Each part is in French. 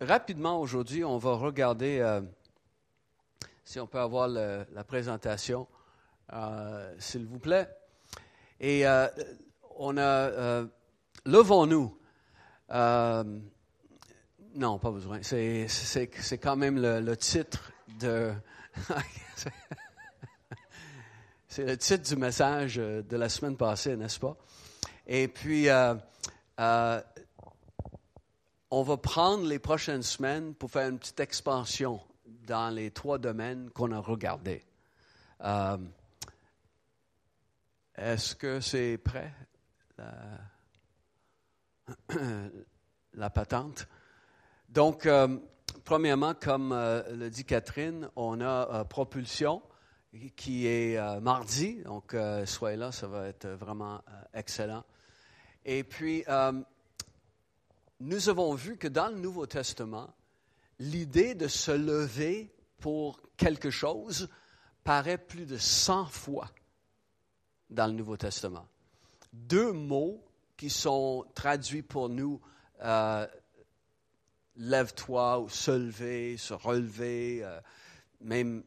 rapidement aujourd'hui, on va regarder, euh, si on peut avoir la présentation, euh, s'il vous plaît. Et euh, on a, levons-nous. Non, pas besoin. C'est, quand même le, le titre de. c'est le titre du message de la semaine passée, n'est-ce pas? Et puis, on va prendre les prochaines semaines pour faire une petite expansion dans les trois domaines qu'on a regardés. Euh, est-ce que c'est prêt, la, patente? Donc, euh, premièrement, comme euh, le dit Catherine, on a propulsion qui est mardi. Donc, soyez là, ça va être vraiment excellent. Et puis, nous avons vu que dans le Nouveau Testament, l'idée de se lever pour quelque chose paraît plus de 100 fois dans le Nouveau Testament. Deux mots qui sont traduits pour nous, euh, lève-toi ou se lever, se relever, euh, même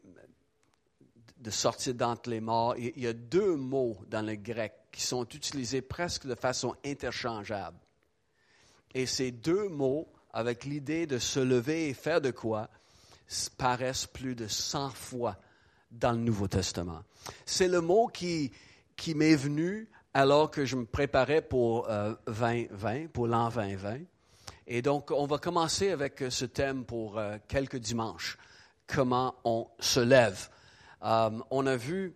de sortir d'entre les morts. Il il y a deux mots dans le grec qui sont utilisés presque de façon interchangeable. Et ces deux mots, avec l'idée de se lever et faire de quoi, paraissent plus de 100 fois dans le Nouveau Testament. C'est le mot qui, qui m'est venu alors que je me préparais pour euh, 2020, pour l'an 2020. Et donc, on va commencer avec ce thème pour euh, quelques dimanches. Comment on se lève. Euh, on a vu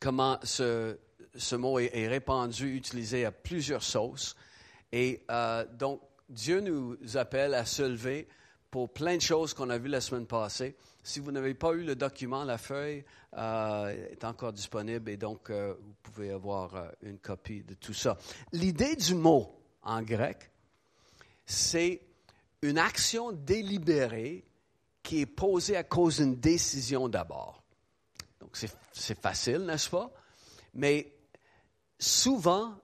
comment ce, ce mot est, est répandu, utilisé à plusieurs sauces. Et euh, donc, Dieu nous appelle à se lever pour plein de choses qu'on a vues la semaine passée. Si vous n'avez pas eu le document, la feuille euh, est encore disponible et donc euh, vous pouvez avoir une copie de tout ça. L'idée du mot en grec, c'est une action délibérée qui est posée à cause d'une décision d'abord. Donc c'est facile, n'est-ce pas? Mais souvent,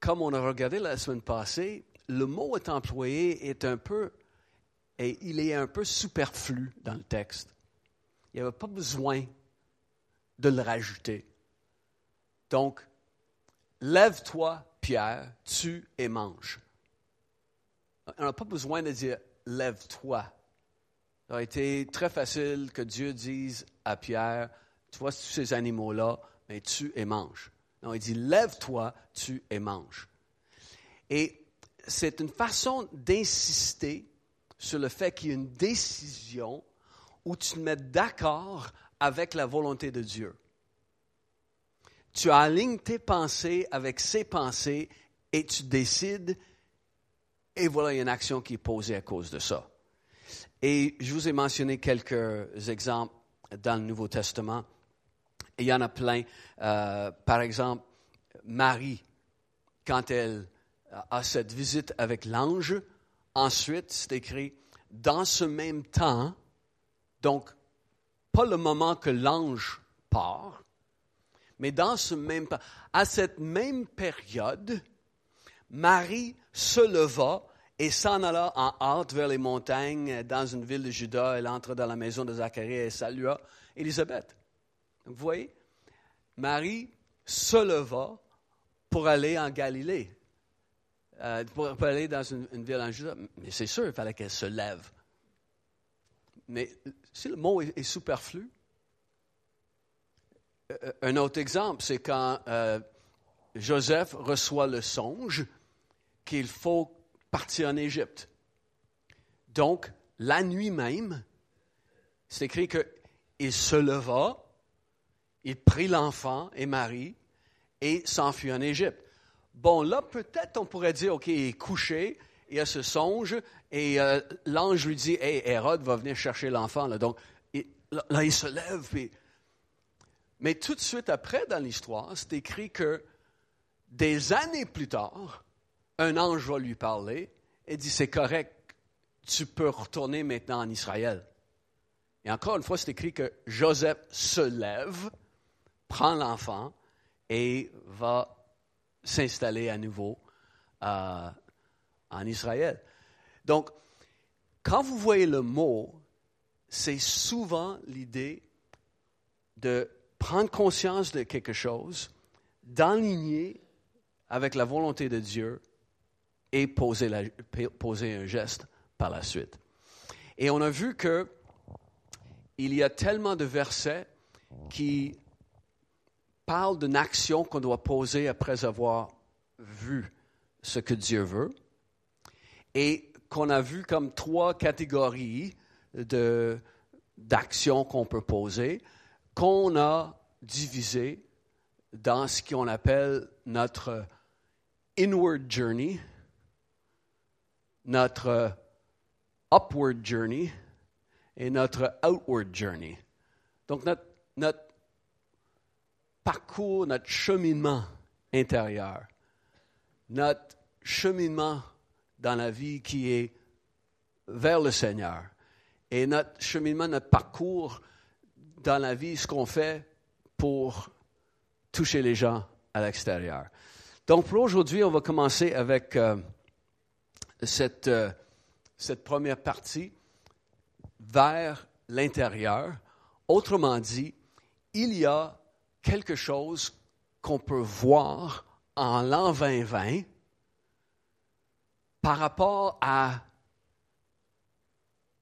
comme on a regardé la semaine passée, le mot est employé est un peu, et il est un peu superflu dans le texte. Il n'y avait pas besoin de le rajouter. Donc, lève-toi, Pierre, tue et mange. On n'a pas besoin de dire lève-toi. Ça aurait été très facile que Dieu dise à Pierre, tu vois ces animaux-là, mais tue et mange. Non, il dit lève-toi, tue et mange. Et c'est une façon d'insister sur le fait qu'il y a une décision où tu te mets d'accord avec la volonté de Dieu. Tu alignes tes pensées avec ses pensées et tu décides, et voilà, il y a une action qui est posée à cause de ça. Et je vous ai mentionné quelques exemples dans le Nouveau Testament. Il y en a plein. Euh, par exemple, Marie, quand elle a cette visite avec l'ange, ensuite, c'est écrit, dans ce même temps, donc pas le moment que l'ange part, mais dans ce même temps, à cette même période, Marie se leva et s'en alla en hâte vers les montagnes dans une ville de Juda. Elle entre dans la maison de Zacharie et salua Élisabeth. Vous voyez, Marie se leva pour aller en Galilée, euh, pour, aller dans une, ville en Juda. Mais c'est sûr, il fallait qu'elle se lève. Mais si le mot est, est superflu, euh, un autre exemple, c'est quand euh, Joseph reçoit le songe qu'il faut partir en Égypte. Donc, la nuit même, c'est écrit qu'il se leva, il prit l'enfant et Marie et s'enfuit en Égypte. Bon, là, peut-être on pourrait dire, OK, il est couché, il a ce songe, et euh, l'ange lui dit, Hey, Hérode va venir chercher l'enfant. Donc, là, il se lève. puis- Mais tout de suite après, dans l'histoire, c'est écrit que des années plus tard, un ange va lui parler et dit, c'est correct, tu peux retourner maintenant en Israël. Et encore une fois, c'est écrit que Joseph se lève, prend l'enfant et va s'installer à nouveau euh, en Israël. Donc, quand vous voyez le mot, c'est souvent l'idée de prendre conscience de quelque chose, d'enligner avec la volonté de Dieu et poser, la, poser un geste par la suite. Et on a vu que il y a tellement de versets qui parlent d'une action qu'on doit poser après avoir vu ce que Dieu veut et qu'on a vu comme trois catégories d'actions qu'on peut poser, qu'on a divisées dans ce qu'on appelle notre inward journey, notre upward journey et notre outward journey. Donc notre, notre parcours, notre cheminement intérieur, notre cheminement dans la vie qui est vers le Seigneur et notre cheminement, notre parcours dans la vie, ce qu'on fait pour toucher les gens à l'extérieur. Donc pour aujourd'hui, on va commencer avec euh, euh, cette première partie vers l'intérieur. Autrement dit, il y a quelque chose qu'on peut voir en l'an 2020 par rapport à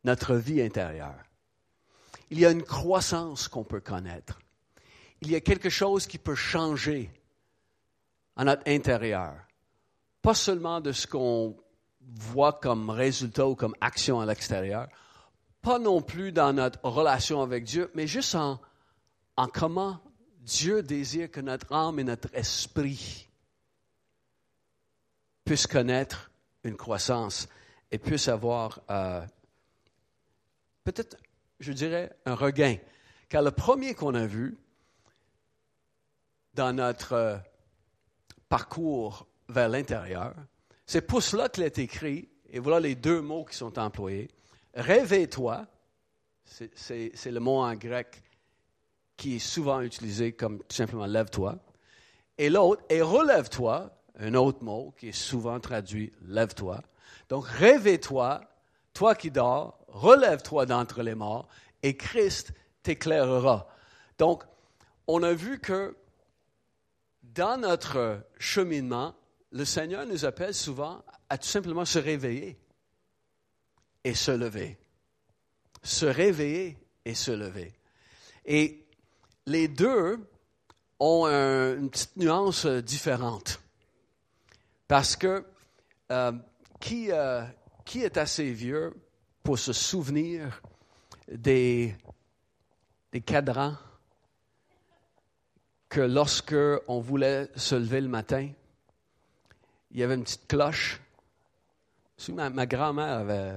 notre vie intérieure. Il y a une croissance qu'on peut connaître. Il y a quelque chose qui peut changer à notre intérieur. Pas seulement de ce qu'on voit comme résultat ou comme action à l'extérieur, pas non plus dans notre relation avec Dieu, mais juste en, en comment Dieu désire que notre âme et notre esprit puissent connaître une croissance et puissent avoir euh, peut-être, je dirais, un regain. Car le premier qu'on a vu dans notre euh, parcours vers l'intérieur, c'est pour cela qu'il est écrit, et voilà les deux mots qui sont employés. Réveille-toi, c'est le mot en grec qui est souvent utilisé comme tout simplement lève-toi. Et l'autre, et relève-toi, un autre mot qui est souvent traduit lève-toi. Donc réveille-toi, toi qui dors, relève-toi d'entre les morts, et Christ t'éclairera. Donc, on a vu que dans notre cheminement, le Seigneur nous appelle souvent à tout simplement se réveiller et se lever. Se réveiller et se lever. Et les deux ont une petite nuance différente. Parce que euh, qui, euh, qui est assez vieux pour se souvenir des, des cadrans que lorsque on voulait se lever le matin, il y avait une petite cloche. Ma, grand-mère avait,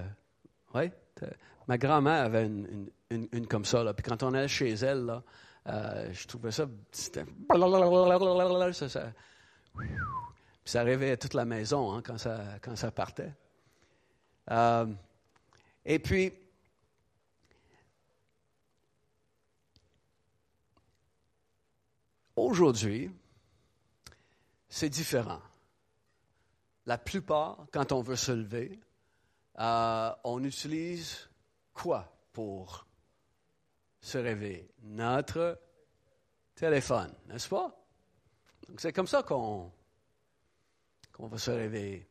ouais, ma grand-mère avait une, comme ça. Puis quand on allait chez elle, là, euh, je trouvais ça, c'était, ça, ça, ça toute la maison hein, quand, ça, quand ça partait. Euh, et puis, aujourd'hui, c'est différent. La plupart, quand on veut se lever, euh, on utilise quoi pour se réveiller? Notre téléphone, n'est-ce pas? Donc c'est comme ça qu'on qu'on va se réveiller.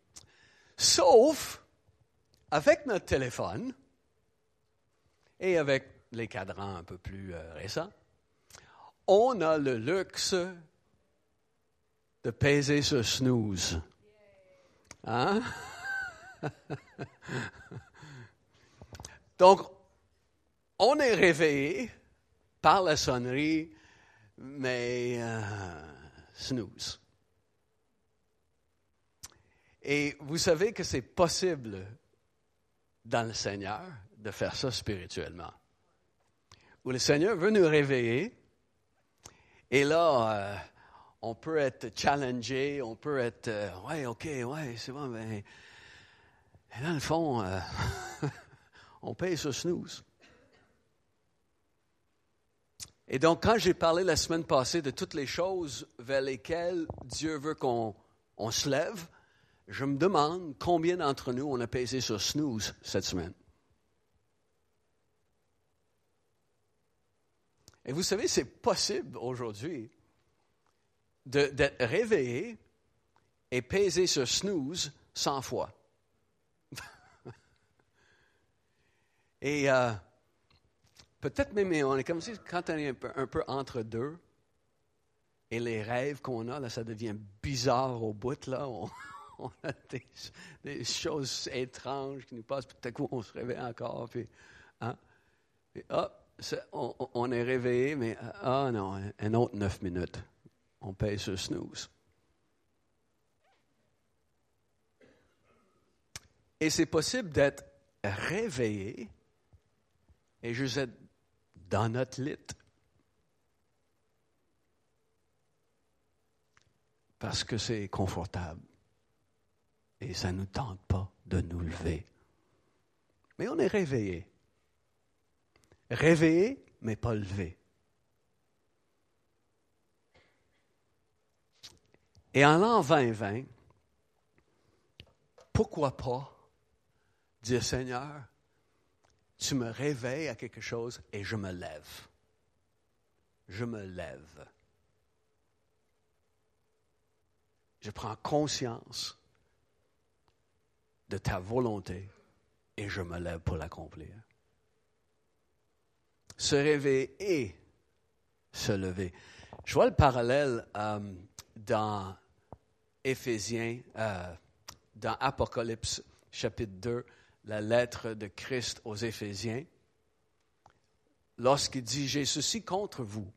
Sauf avec notre téléphone et avec les cadrans un peu plus euh, récents, on a le luxe de peser ce snooze. Hein? Donc, on est réveillé par la sonnerie, mais euh, snooze. Et vous savez que c'est possible dans le Seigneur de faire ça spirituellement. Où le Seigneur veut nous réveiller. Et là, euh, on peut être challengé, on peut être, euh, ouais, ok, ouais, c'est bon, mais dans le fond, on paye ce snooze. Et donc, quand j'ai parlé la semaine passée de toutes les choses vers lesquelles Dieu veut qu'on on se lève, je me demande combien d'entre nous on a pesé sur snooze cette semaine. Et vous savez, c'est possible aujourd'hui d'être réveillé et peser sur snooze 100 fois. et euh, peut-être même, on est comme si quand on est un peu, entre deux, et les rêves qu'on a, là, ça devient bizarre au bout, là. On, a des, choses étranges qui nous passent, peut-être qu'on se réveille encore, puis, hein? ah, on, est réveillé, mais ah non, un autre neuf minutes. On paye sur snooze. Et c'est possible d'être réveillé et juste être dans notre lit. Parce que c'est confortable. Et ça ne nous tente pas de nous lever. Mais on est réveillé. Réveillé, mais pas levé. Et en l'an 2020, pourquoi pas dire Seigneur, tu me réveilles à quelque chose et je me lève. Je me lève. Je prends conscience de ta volonté et je me lève pour l'accomplir se réveiller et se lever. Je vois le parallèle euh, dans Éphésiens, euh, dans Apocalypse chapitre 2, la lettre de Christ aux Éphésiens, lorsqu'il dit J'ai ceci contre vous.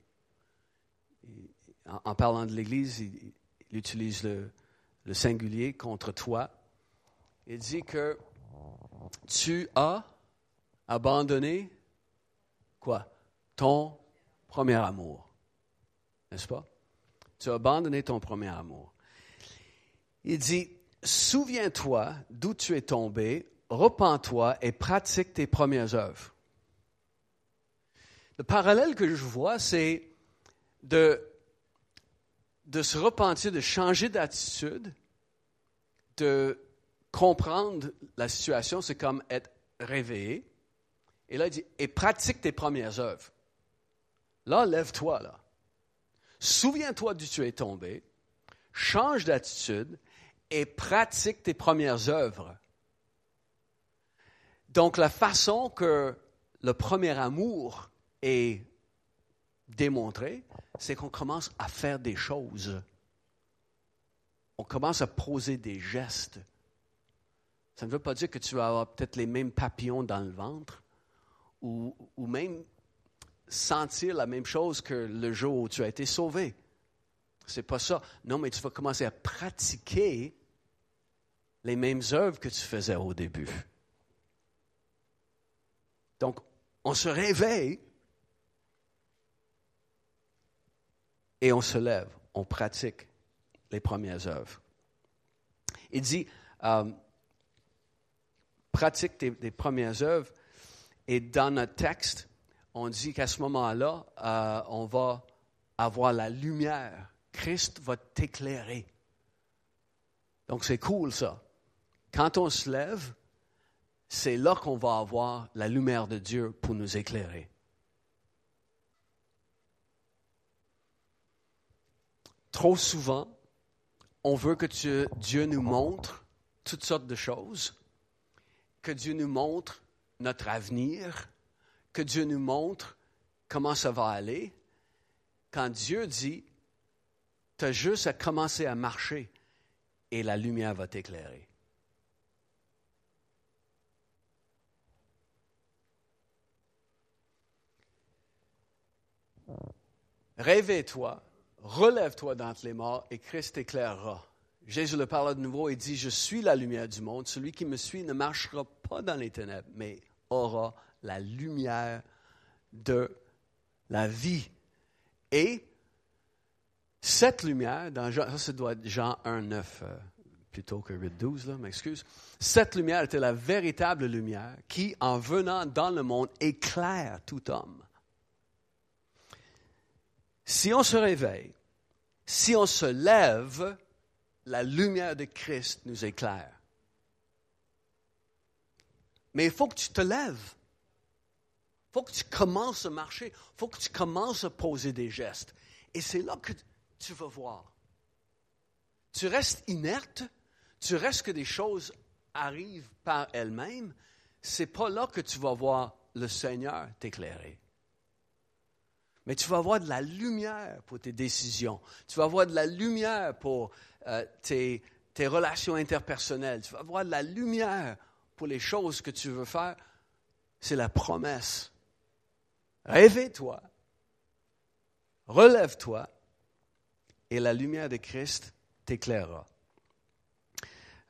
En, parlant de l'Église, il, utilise le, le singulier contre toi. Il dit que tu as abandonné quoi? Ton premier amour. N'est-ce pas? Tu as abandonné ton premier amour. Il dit, souviens-toi d'où tu es tombé, repens-toi et pratique tes premières œuvres. Le parallèle que je vois, c'est de, se repentir, de changer d'attitude, de comprendre la situation, c'est comme être réveillé, et là, il dit, et pratique tes premières œuvres. Là, lève-toi, là. Souviens-toi d'où tu es tombé, change d'attitude et pratique tes premières œuvres. Donc, la façon que le premier amour est démontré, c'est qu'on commence à faire des choses. On commence à poser des gestes. Ça ne veut pas dire que tu vas avoir peut-être les mêmes papillons dans le ventre, ou, même sentir la même chose que le jour où tu as été sauvé. C'est pas ça. Non, mais tu vas commencer à pratiquer les mêmes œuvres que tu faisais au début. Donc, on se réveille et on se lève, on pratique les premières œuvres. Il dit, euh, pratique tes premières œuvres et dans notre texte, on dit qu'à ce moment-là, euh, on va avoir la lumière. Christ va t'éclairer. Donc c'est cool ça. Quand on se lève, c'est là qu'on va avoir la lumière de Dieu pour nous éclairer. Trop souvent, on veut que Dieu nous montre toutes sortes de choses, que Dieu nous montre notre avenir, que Dieu nous montre comment ça va aller, quand Dieu dit, tu as juste à commencer à marcher et la lumière va t'éclairer. Réveille-toi, relève-toi d'entre les morts et Christ t'éclairera. Jésus le parle de nouveau et dit, je suis la lumière du monde. Celui qui me suit ne marchera pas dans les ténèbres, mais aura la lumière de la vie. Et cette lumière, dans Jean, ça, doit être Jean 1, 9 euh, plutôt que 8, 12, là, m'excuse. Cette lumière était la véritable lumière qui, en venant dans le monde, éclaire tout homme. Si on se réveille, si on se lève, la lumière de Christ nous éclaire. Mais il faut que tu te lèves. faut que tu commences à marcher. faut que tu commences à poser des gestes. Et c'est là que tu vas voir. Tu restes inerte, tu restes que des choses arrivent par elles-mêmes. C'est pas là que tu vas voir le Seigneur t'éclairer. Mais tu vas avoir de la lumière pour tes décisions. Tu vas avoir de la lumière pour euh, tes, relations interpersonnelles. Tu vas avoir de la lumière pour les choses que tu veux faire. C'est la promesse. Réveille-toi. Relève-toi. Et la lumière de Christ t'éclairera.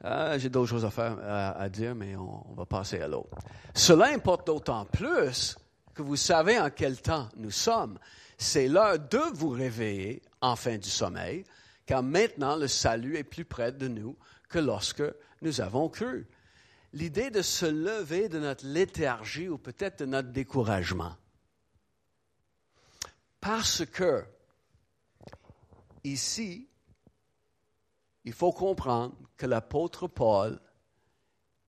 Euh, j'ai d'autres choses à, faire, à, dire, mais on, va passer à l'autre. Cela importe d'autant plus que vous savez en quel temps nous sommes. C'est l'heure de vous réveiller en fin du sommeil, car maintenant le salut est plus près de nous que lorsque nous avons cru. L'idée de se lever de notre léthargie ou peut-être de notre découragement. Parce que ici, il faut comprendre que l'apôtre Paul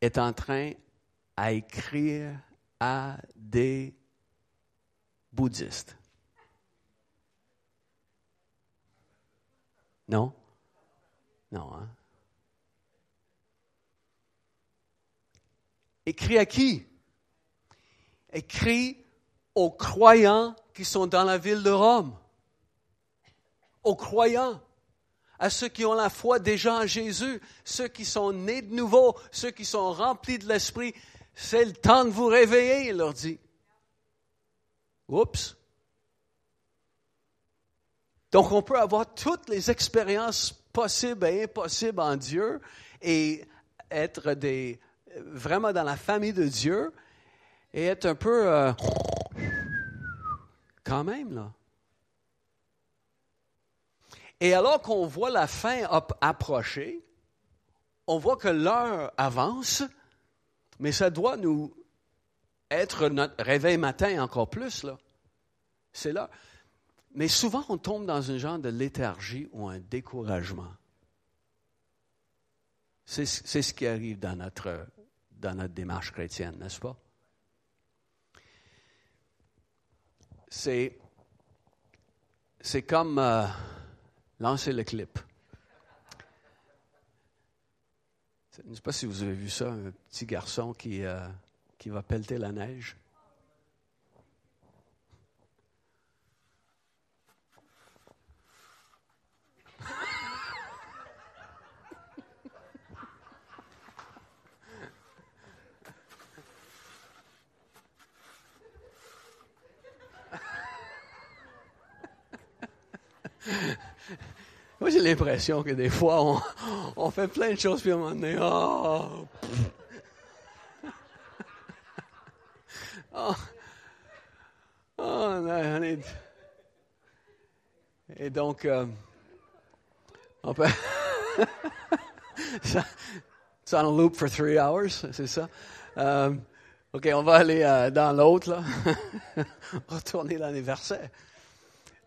est en train à écrire à des bouddhistes. Non? Non, hein? Écrit à qui? Écrit aux croyants qui sont dans la ville de Rome. Aux croyants à ceux qui ont la foi déjà en Jésus, ceux qui sont nés de nouveau, ceux qui sont remplis de l'Esprit. C'est le temps de vous réveiller, il leur dit. Oups. Donc on peut avoir toutes les expériences possibles et impossibles en Dieu et être des, vraiment dans la famille de Dieu et être un peu euh, quand même là. Et alors qu'on voit la fin approcher, on voit que l'heure avance, mais ça doit nous être notre réveil matin encore plus. Là. C'est là. Mais souvent, on tombe dans un genre de léthargie ou un découragement. C'est, ce qui arrive dans notre, dans notre démarche chrétienne, n'est-ce pas? C'est, c'est comme... Euh, Lancez le clip. Je ne sais pas si vous avez vu ça, un petit garçon qui, euh, qui va pelleter la neige. Moi, j'ai l'impression que des fois, on, fait plein de choses, puis à un moment donné, oh, oh, oh Et donc, euh, on peut. C'est en loop for three hours, c'est ça? Euh, OK, on va aller euh, dans l'autre, là. Retourner dans les versets.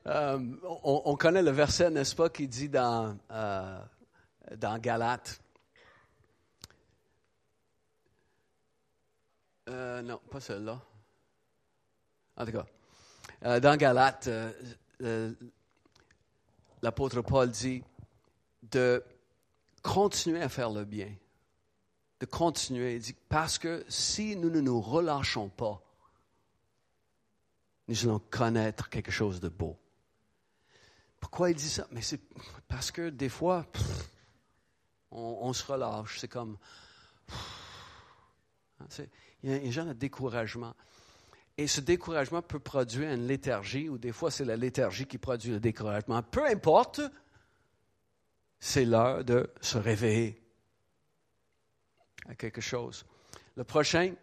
Euh, on, connaît le verset, n'est-ce pas, qui dit dans, euh, dans Galate. Euh, non, pas celui-là. En tout cas, dans Galate, l'apôtre Paul dit de continuer à faire le bien. De continuer. Il dit, parce que si nous ne nous relâchons pas, nous allons connaître quelque chose de beau. Pourquoi il dit ça? Mais c'est parce que des fois, on, se relâche. C'est comme. il y a un genre de découragement. Et ce découragement peut produire une léthargie, ou des fois c'est la léthargie qui produit le découragement. Peu importe, c'est l'heure de se réveiller à quelque chose. Le prochain,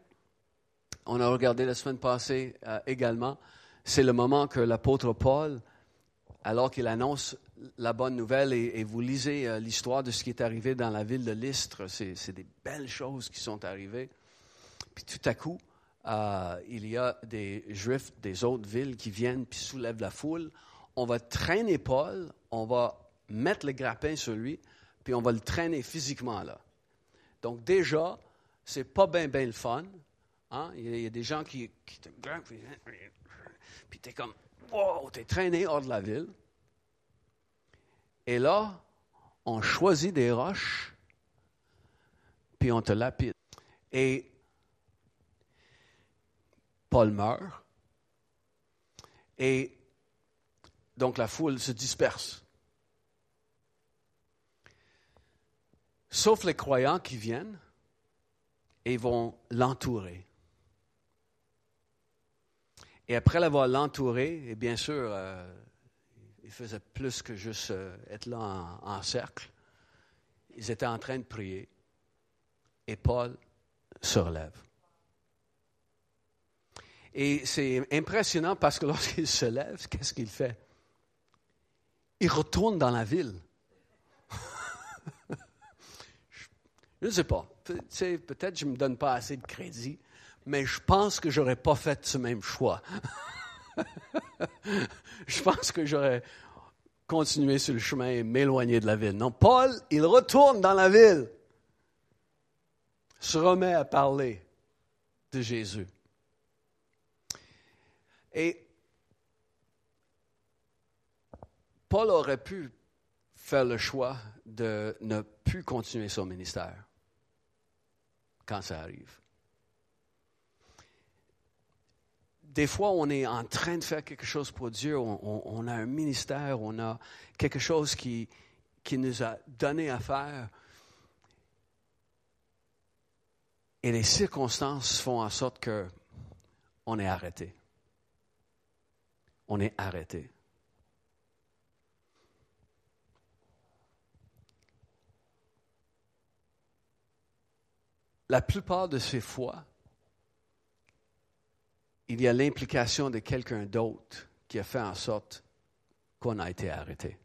on a regardé la semaine passée euh, également, c'est le moment que l'apôtre Paul alors qu'il annonce la bonne nouvelle et, vous lisez euh, l'histoire de ce qui est arrivé dans la ville de Lystre, c'est des belles choses qui sont arrivées. Puis tout à coup, euh, il y a des Juifs des autres villes qui viennent puis soulèvent la foule. On va traîner Paul, on va mettre le grappin sur lui, puis on va le traîner physiquement là. Donc déjà, c'est pas bien le fun Hein? Il, y a, des gens qui, qui te puis, puis tu es comme, wow, tu es traîné hors de la ville. Et là, on choisit des roches, puis on te lapide. Et Paul meurt. Et donc la foule se disperse. Sauf les croyants qui viennent et vont l'entourer. Et après l'avoir l'entouré, et bien sûr, euh, il faisait plus que juste euh, être là en, cercle, ils étaient en train de prier. Et Paul se relève. Et c'est impressionnant parce que lorsqu'il se lève, qu'est-ce qu'il fait? Il retourne dans la ville. je ne sais pas. Peut-être je ne me donne pas assez de crédit, mais je pense que je n'aurais pas fait ce même choix. je pense que j'aurais continué sur le chemin et m'éloigner de la ville. Non, Paul, il retourne dans la ville, se remet à parler de Jésus. Et Paul aurait pu faire le choix de ne plus continuer son ministère quand ça arrive. Des fois, on est en train de faire quelque chose pour Dieu, on, a un ministère, on a quelque chose qui, qui nous a donné à faire. Et les circonstances font en sorte que on est arrêté on est arrêté. La plupart de ces fois, il y a l'implication de quelqu'un d'autre qui a fait en sorte qu'on a été arrêté.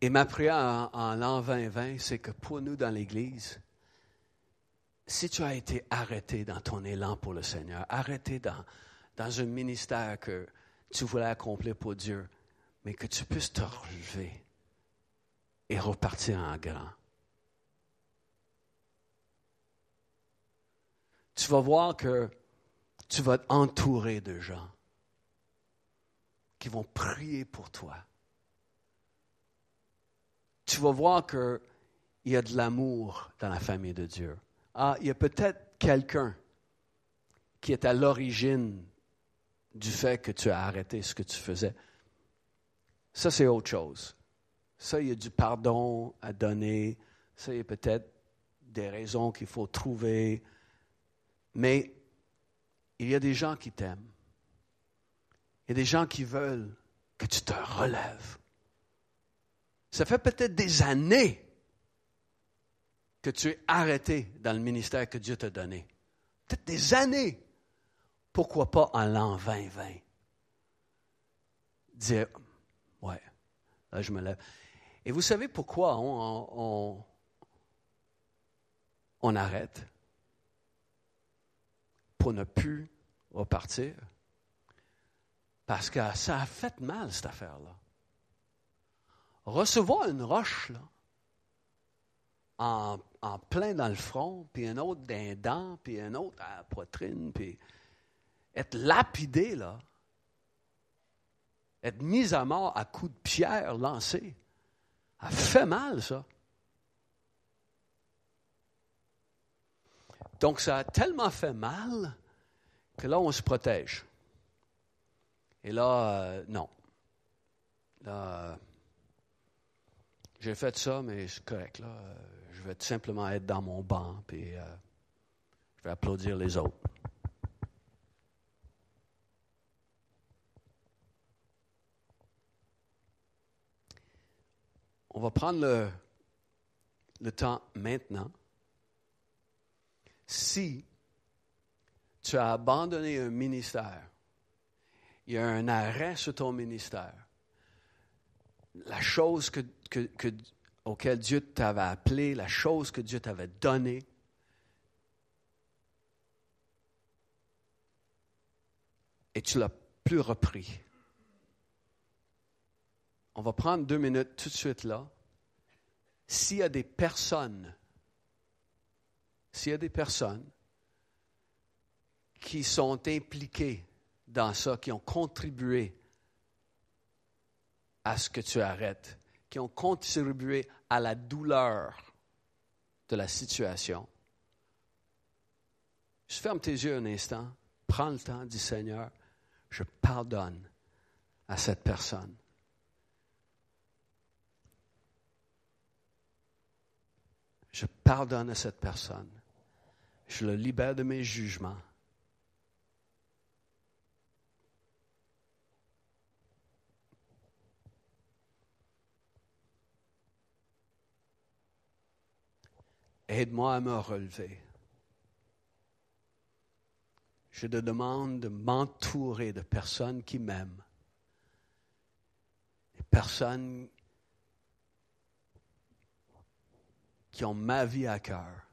Et ma prière en, l'an 2020, c'est que pour nous dans l'Église, si tu as été arrêté dans ton élan pour le Seigneur, arrêté dans, dans un ministère que tu voulais accomplir pour Dieu, mais que tu puisses te relever et repartir en grand. Tu vas voir que tu vas t'entourer de gens qui vont prier pour toi. Tu vas voir qu'il y a de l'amour dans la famille de Dieu ah, il y a peut-être quelqu'un qui est à l'origine du fait que tu as arrêté ce que tu faisais. Ça, c'est autre chose. Ça, il y a du pardon à donner. Ça, il y a peut-être des raisons qu'il faut trouver. Mais il y a des gens qui t'aiment. Il y a des gens qui veulent que tu te relèves. Ça fait peut-être des années que tu es arrêté dans le ministère que Dieu t'a donné. Peut-être des années. Pourquoi pas en l'an 2020? Dire, ouais, là je me lève. Et vous savez pourquoi on, arrête? Pour ne plus repartir? Parce que ça a fait mal, cette affaire-là. Recevoir une roche, là, en plein dans le front, puis un autre d'un dent, puis un autre à la poitrine, puis être lapidé, là, être mis à mort à coups de pierre lancés, a fait mal, ça. Donc, ça a tellement fait mal que là, on se protège. Et là, euh, non. Là, j'ai fait ça, mais c'est correct, là je vais tout simplement être dans mon banc, puis euh, je vais applaudir les autres. Va prendre le, le temps maintenant. Si tu as abandonné un ministère, il y a un arrêt sur ton ministère, la chose que, que, que auquel Dieu t'avait appelé, la chose que Dieu t'avait donnée. Et tu l'as plus repris. On va prendre deux minutes tout de suite là s'il y a des personnes, s'il y a des personnes qui sont impliquées dans ça, qui ont contribué à ce que tu arrêtes, qui ont contribué à la douleur de la situation. Je ferme tes yeux un instant, prends le temps, dis Seigneur, je pardonne à cette personne. Je pardonne à cette personne. Je le libère de mes jugements. Aide-moi à me relever. Je te demande de m'entourer de personnes qui m'aiment, personnes qui ont ma vie à cœur.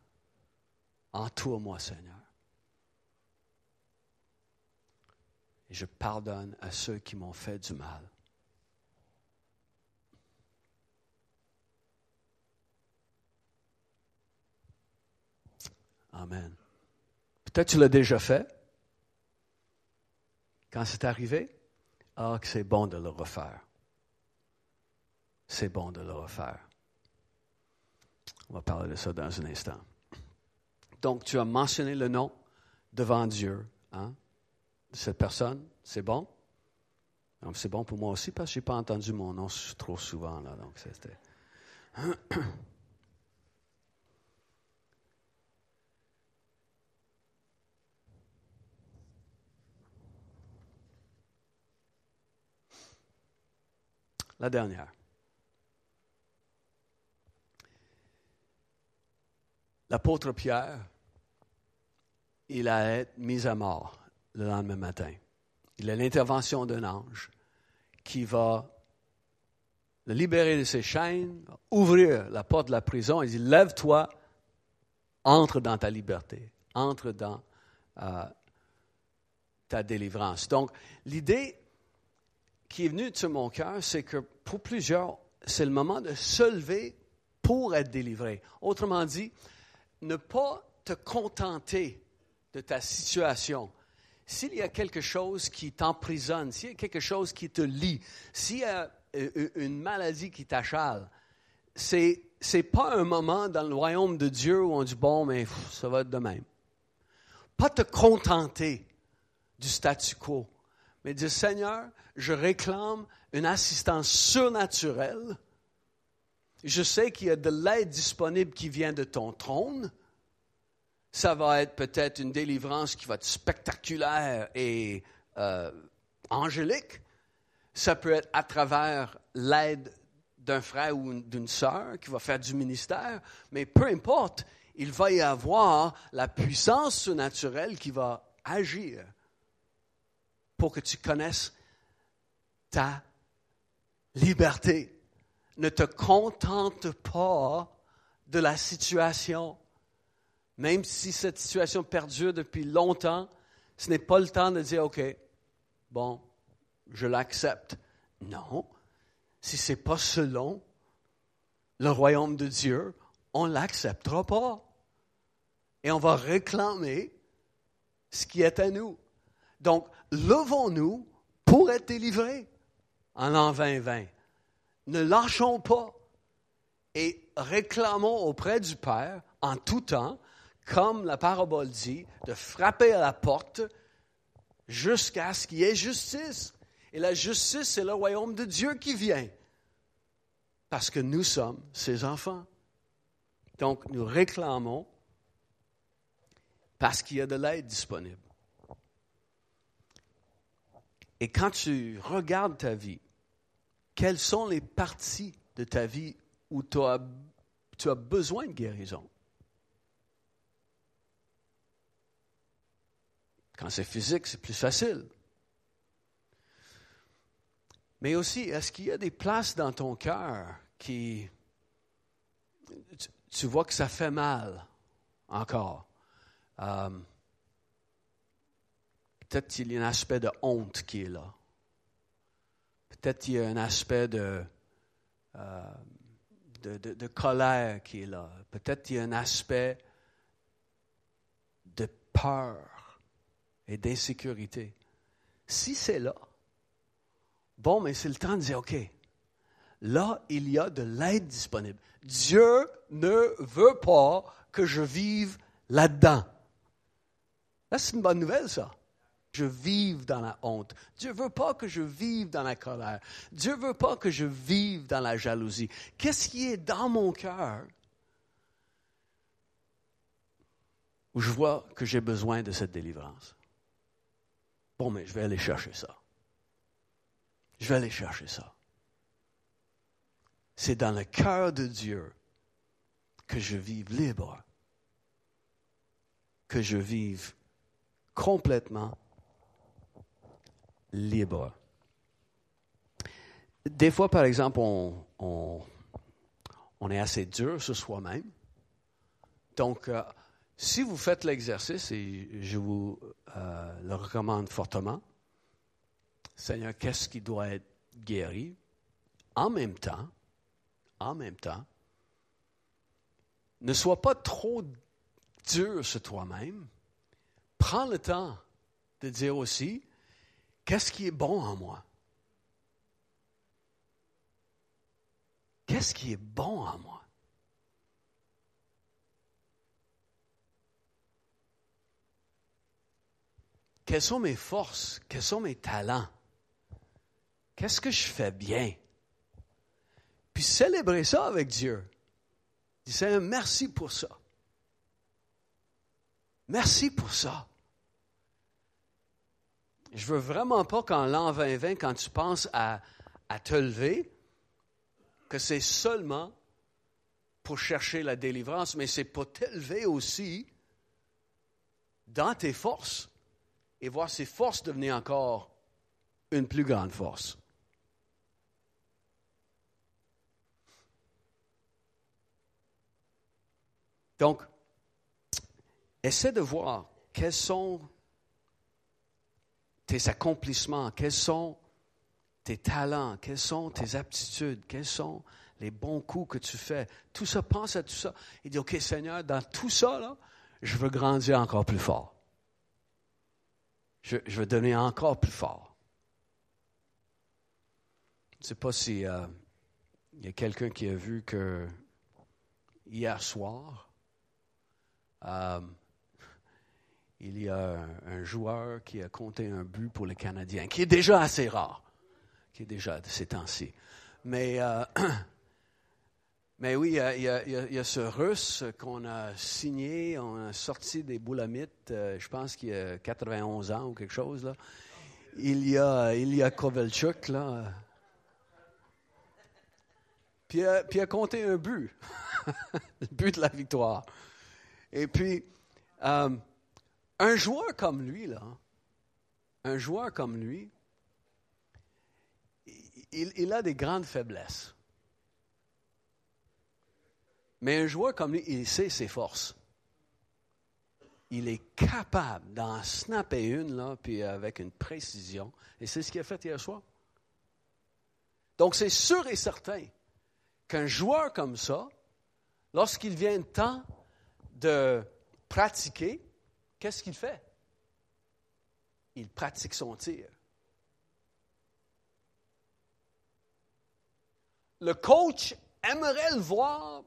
Entoure-moi, Seigneur. Et je pardonne à ceux qui m'ont fait du mal. Amen. Peut-être tu l'as déjà fait. Quand c'est arrivé, ah, que c'est bon de le refaire. C'est bon de le refaire. On va parler de ça dans un instant. Donc, tu as mentionné le nom devant Dieu hein, de cette personne. C'est bon? C'est bon pour moi aussi parce que je n'ai pas entendu mon nom trop souvent. Là, donc, c'était. La dernière. L'apôtre Pierre, il a été mis à mort le lendemain matin. Il a l'intervention d'un ange qui va le libérer de ses chaînes, ouvrir la porte de la prison et dit Lève-toi, entre dans ta liberté, entre dans euh, ta délivrance. Donc, l'idée qui est venue de mon cœur, c'est que pour plusieurs, c'est le moment de se lever pour être délivré. Autrement dit, ne pas te contenter de ta situation. S'il y a quelque chose qui t'emprisonne, s'il y a quelque chose qui te lie, s'il y a euh, une maladie qui t'achale, c'est n'est pas un moment dans le royaume de Dieu où on dit bon, mais ça va être de même. Pas te contenter du statu quo, mais dire Seigneur, je réclame une assistance surnaturelle je sais qu'il y a de l'aide disponible qui vient de ton trône. Ça va être peut-être une délivrance qui va être spectaculaire et euh, angélique. Ça peut être à travers l'aide d'un frère ou d'une sœur qui va faire du ministère, mais peu importe, il va y avoir la puissance surnaturelle qui va agir pour que tu connaisses ta liberté ne te contente pas de la situation. Même si cette situation perdure depuis longtemps, ce n'est pas le temps de dire, OK, bon, je l'accepte. Non, si ce n'est pas selon le royaume de Dieu, on ne l'acceptera pas. Et on va réclamer ce qui est à nous. Donc, levons-nous pour être délivrés en l'an 2020 ne lâchons pas et réclamons auprès du Père en tout temps, comme la parabole dit, de frapper à la porte jusqu'à ce qu'il y ait justice. Et la justice, c'est le royaume de Dieu qui vient, parce que nous sommes ses enfants. Donc, nous réclamons parce qu'il y a de l'aide disponible. Et quand tu regardes ta vie, quelles sont les parties de ta vie où tu as, besoin de guérison? Quand c'est physique, c'est plus facile. Mais aussi, est-ce qu'il y a des places dans ton cœur qui... Tu, vois que ça fait mal encore? Euh, peut-être qu'il y a un aspect de honte qui est là. Peut-être qu'il y a un aspect de, euh, de, de colère qui est là. Peut-être il y a un aspect de peur et d'insécurité. Si c'est là, bon, mais c'est le temps de dire, OK, là, il y a de l'aide disponible. Dieu ne veut pas que je vive là-dedans. Là, c'est une bonne nouvelle, ça. Je vive dans la honte. Dieu veut pas que je vive dans la colère. Dieu veut pas que je vive dans la jalousie. Qu'est-ce qui est dans mon cœur où je vois que j'ai besoin de cette délivrance? Bon, mais je vais aller chercher ça. Je vais aller chercher ça. C'est dans le cœur de Dieu que je vive libre, que je vive complètement libre. Des fois, par exemple, on, est assez dur sur soi-même. Donc, euh, si vous faites l'exercice, et je vous euh, le recommande fortement, Seigneur, qu'est-ce qui doit être guéri? En même temps, en même temps, ne sois pas trop dur sur toi-même. Prends le temps de dire aussi, Qu'est-ce qui est bon en moi? Qu'est-ce qui est bon en moi? Quelles sont mes forces? Quels sont mes talents? Qu'est-ce que je fais bien? Puis célébrer ça avec Dieu. Dis Seigneur, merci pour ça. Merci pour ça. Je veux vraiment pas qu'en l'an 2020, quand tu penses à, à te lever, que c'est seulement pour chercher la délivrance, mais c'est pour t'élever aussi dans tes forces et voir ces forces devenir encore une plus grande force. Donc, essaie de voir quels sont tes accomplissements, quels sont tes talents, quelles sont tes aptitudes, quels sont les bons coups que tu fais. Tout ça, pense à tout ça. Et dis, OK, Seigneur, dans tout ça, là, je veux grandir encore plus fort. Je, veux devenir encore plus fort. Je ne sais pas si euh, il y a quelqu'un qui a vu que hier soir, euh, il y a un, joueur qui a compté un but pour les Canadiens, qui est déjà assez rare, qui est déjà de ces temps-ci. Mais, oui, il y, a, ce Russe qu'on a signé, on a sorti des boulamites, euh, je pense qu'il a 91 ans ou quelque chose. Là. Il y a, il y a Kovalchuk, là. Puis, a compté un but, le but de la victoire. Et puis, euh, un joueur comme lui, là, un joueur comme lui, il, a des grandes faiblesses. Mais un joueur comme lui, il sait ses forces. Il est capable d'en snapper une, là, puis avec une précision. Et c'est ce qu'il a fait hier soir. Donc, c'est sûr et certain qu'un joueur comme ça, lorsqu'il vient le temps de pratiquer, qu'est-ce qu'il fait? Il pratique son tir. Le coach aimerait le voir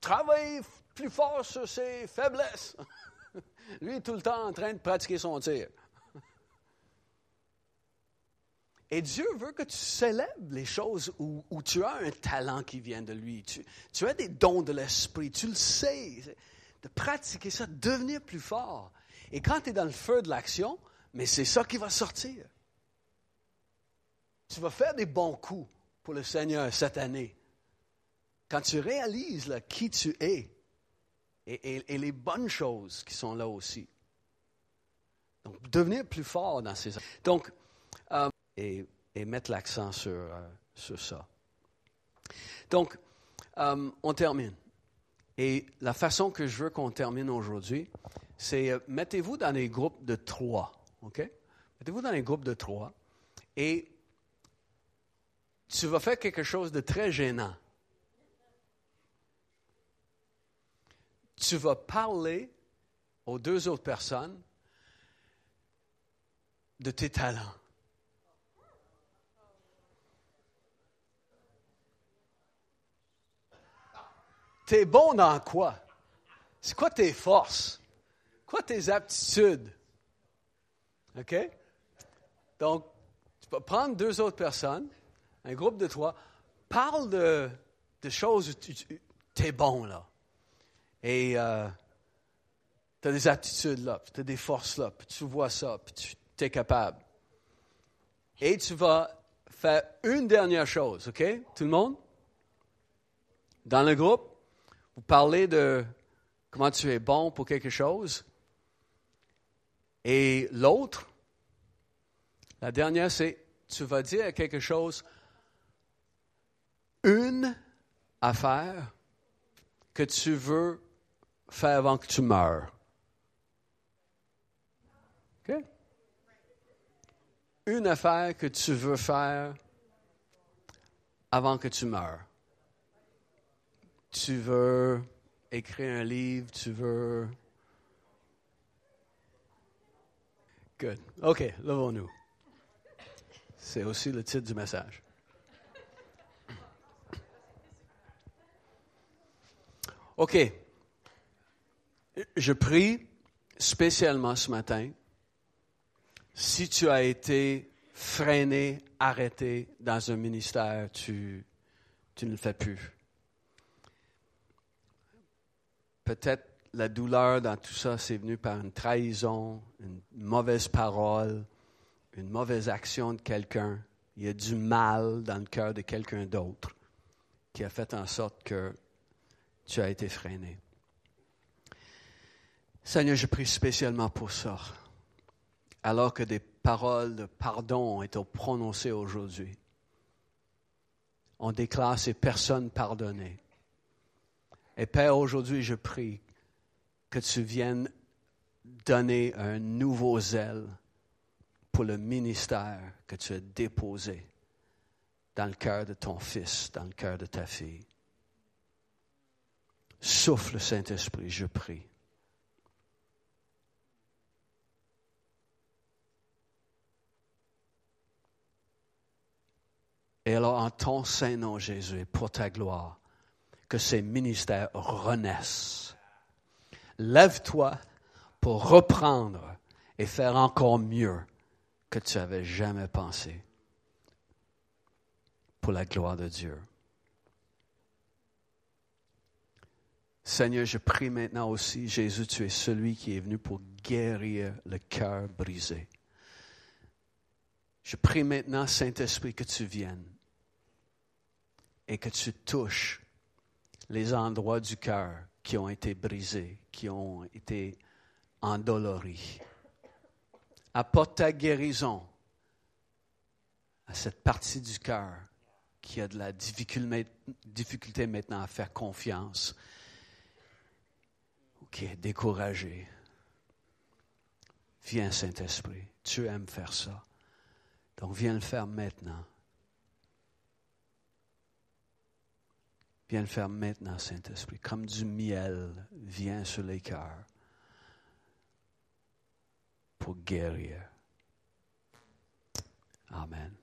travailler plus fort sur ses faiblesses. Lui est tout le temps en train de pratiquer son tir. Et Dieu veut que tu célèbres les choses où, tu as un talent qui vient de lui. Tu, tu as des dons de l'esprit. Tu le sais de pratiquer ça, de devenir plus fort. Et quand tu es dans le feu de l'action, mais c'est ça qui va sortir. Tu vas faire des bons coups pour le Seigneur cette année. Quand tu réalises qui tu es et, les bonnes choses qui sont là aussi. Donc, devenir plus fort dans ces... Donc, euh, et, mettre l'accent sur, euh, ça. Donc, euh, on termine. Et la façon que je veux qu'on termine aujourd'hui, c'est euh, mettez-vous dans des groupes de trois, OK? Mettez-vous dans des groupes de trois et tu vas faire quelque chose de très gênant. Tu vas parler aux deux autres personnes de tes talents. T'es bon dans quoi? C'est quoi tes forces? Quoi tes aptitudes? OK? Donc, tu peux prendre deux autres personnes, un groupe de trois, parle de, choses où tu es bon là. Et euh, tu as des aptitudes là, tu as des forces là, puis tu vois ça, puis tu es capable. Et tu vas faire une dernière chose, OK? Tout le monde? Dans le groupe, vous parlez de comment tu es bon pour quelque chose. Et l'autre, la dernière, c'est tu vas dire quelque chose, une affaire que tu veux faire avant que tu meurs. Une affaire que tu veux faire avant que tu meurs. Tu veux écrire un livre, tu veux... Good. OK, levons-nous. C'est aussi le titre du message. OK. Je prie spécialement ce matin si tu as été freiné, arrêté dans un ministère, tu, tu ne le fais plus. Peut-être la douleur dans tout ça, c'est venu par une trahison, une mauvaise parole, une mauvaise action de quelqu'un. Il y a du mal dans le cœur de quelqu'un d'autre qui a fait en sorte que tu as été freiné. Seigneur, je prie spécialement pour ça. Alors que des paroles de pardon ont été prononcées aujourd'hui, on déclare ces personnes pardonnées. Et Père, aujourd'hui, je prie que tu viennes donner un nouveau zèle pour le ministère que tu as déposé dans le cœur de ton fils, dans le cœur de ta fille. Souffle, Saint-Esprit, je prie. Et alors, en ton saint nom, Jésus, pour ta gloire, que ces ministères renaissent. Lève-toi pour reprendre et faire encore mieux que tu avais jamais pensé pour la gloire de Dieu. Seigneur, je prie maintenant aussi, Jésus, tu es celui qui est venu pour guérir le cœur brisé. Je prie maintenant, Saint-Esprit, que tu viennes et que tu touches les endroits du cœur qui ont été brisés, qui ont été endoloris. Apporte ta guérison à cette partie du cœur qui a de la difficulté maintenant à faire confiance ou qui est découragé. Viens, Saint-Esprit, tu aimes faire ça. Donc viens le faire maintenant. Viens faire maintenant, Saint-Esprit. Comme du miel vient sur les cœurs pour guérir. Amen.